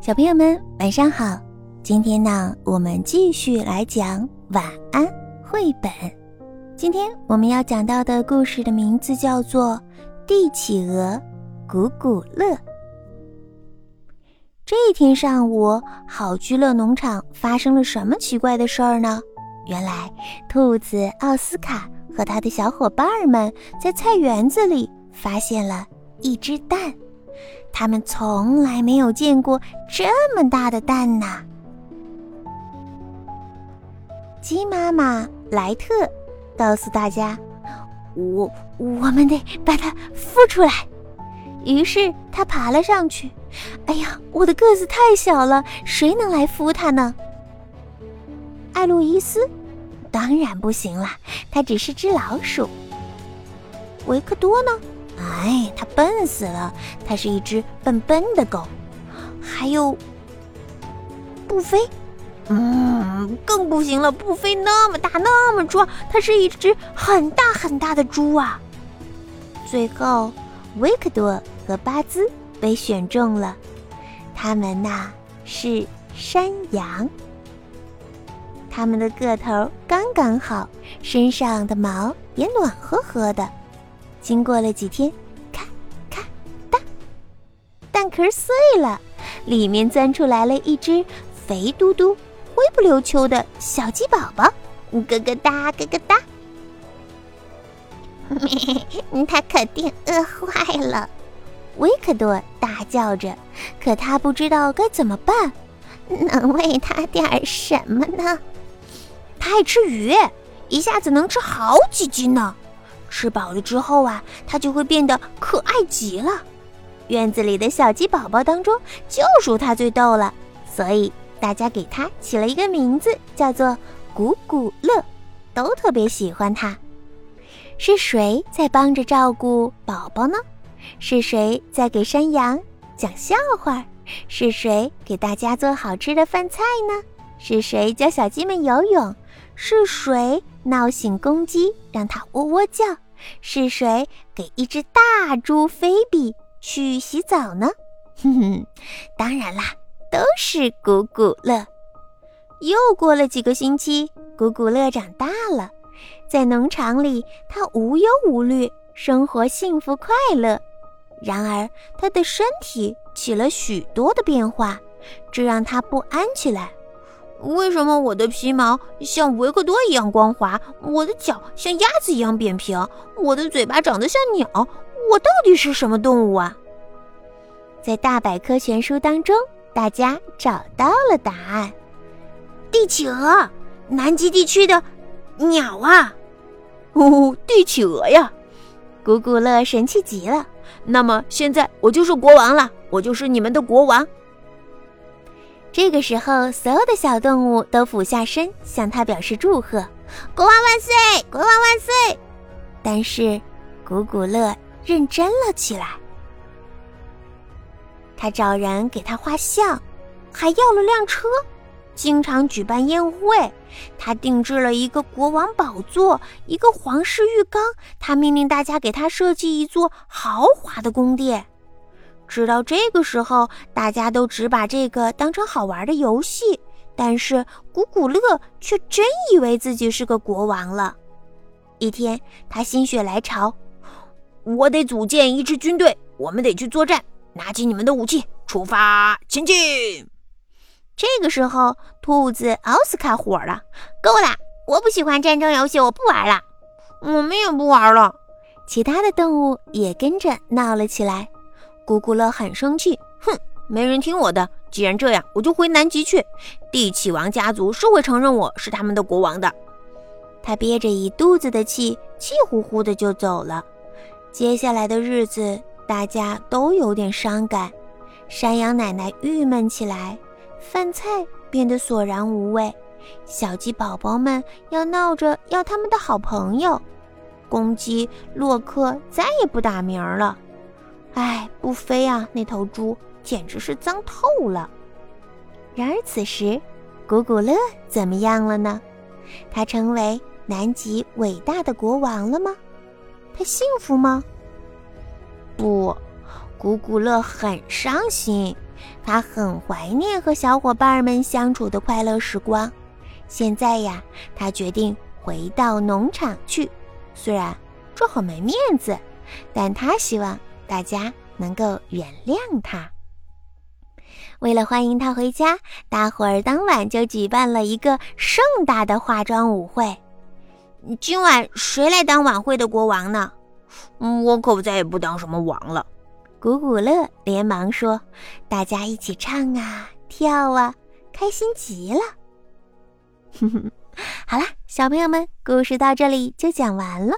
小朋友们，晚上好！今天呢，我们继续来讲晚安绘本。今天我们要讲到的故事的名字叫做《帝企鹅古古乐》。这一天上午，好居乐农场发生了什么奇怪的事儿呢？原来，兔子奥斯卡和他的小伙伴们在菜园子里发现了一只蛋。他们从来没有见过这么大的蛋呐！鸡妈妈莱特告诉大家：“我我们得把它孵出来。”于是他爬了上去。哎呀，我的个子太小了，谁能来孵它呢？艾路伊斯当然不行了，它只是只老鼠。维克多呢？哎，它笨死了！它是一只笨笨的狗。还有布菲，嗯，更不行了。布菲那么大，那么壮，它是一只很大很大的猪啊。最后，维克多和巴兹被选中了，他们呐是山羊。他们的个头刚刚好，身上的毛也暖和和的。经过了几天，咔咔哒，蛋壳碎了，里面钻出来了一只肥嘟嘟、灰不溜秋的小鸡宝宝，咯咯哒，咯咯哒。他肯定饿坏了，维克多大叫着。可他不知道该怎么办，能喂他点什么呢？他爱吃鱼，一下子能吃好几斤呢。吃饱了之后啊，它就会变得可爱极了。院子里的小鸡宝宝当中，就属它最逗了，所以大家给它起了一个名字，叫做“古古乐”，都特别喜欢它。是谁在帮着照顾宝宝呢？是谁在给山羊讲笑话？是谁给大家做好吃的饭菜呢？是谁教小鸡们游泳？是谁？闹醒公鸡，让它喔喔叫，是谁给一只大猪菲比去洗澡呢？哼哼，当然啦，都是古古乐。又过了几个星期，古古乐长大了，在农场里，他无忧无虑，生活幸福快乐。然而，他的身体起了许多的变化，这让他不安起来。为什么我的皮毛像维克多一样光滑，我的脚像鸭子一样扁平，我的嘴巴长得像鸟？我到底是什么动物啊？在大百科全书当中，大家找到了答案：帝企鹅，南极地区的鸟啊！哦，帝企鹅呀！古古乐神气极了。那么现在我就是国王了，我就是你们的国王。这个时候，所有的小动物都俯下身向他表示祝贺：“国王万岁，国王万岁！”但是，古古乐认真了起来。他找人给他画像，还要了辆车，经常举办宴会。他定制了一个国王宝座，一个皇室浴缸。他命令大家给他设计一座豪华的宫殿。直到这个时候，大家都只把这个当成好玩的游戏，但是古古乐却真以为自己是个国王了。一天，他心血来潮，我得组建一支军队，我们得去作战，拿起你们的武器，出发前进。这个时候，兔子奥斯卡火了：“够了！我不喜欢战争游戏，我不玩了。”我们也不玩了。其他的动物也跟着闹了起来。古古乐很生气，哼，没人听我的。既然这样，我就回南极去。帝企王家族是会承认我是他们的国王的。他憋着一肚子的气，气呼呼的就走了。接下来的日子，大家都有点伤感。山羊奶奶郁闷起来，饭菜变得索然无味。小鸡宝宝们要闹着要他们的好朋友。公鸡洛克再也不打鸣了。哎，不飞啊！那头猪简直是脏透了。然而此时，古古乐怎么样了呢？他成为南极伟大的国王了吗？他幸福吗？不，古古乐很伤心。他很怀念和小伙伴们相处的快乐时光。现在呀，他决定回到农场去。虽然这很没面子，但他希望大家能够原谅他。为了欢迎他回家，大伙儿当晚就举办了一个盛大的化妆舞会。今晚谁来当晚会的国王呢？嗯，我可再也不当什么王了。古古乐连忙说：“大家一起唱啊，跳啊，开心极了。”哼哼，好啦，小朋友们，故事到这里就讲完了。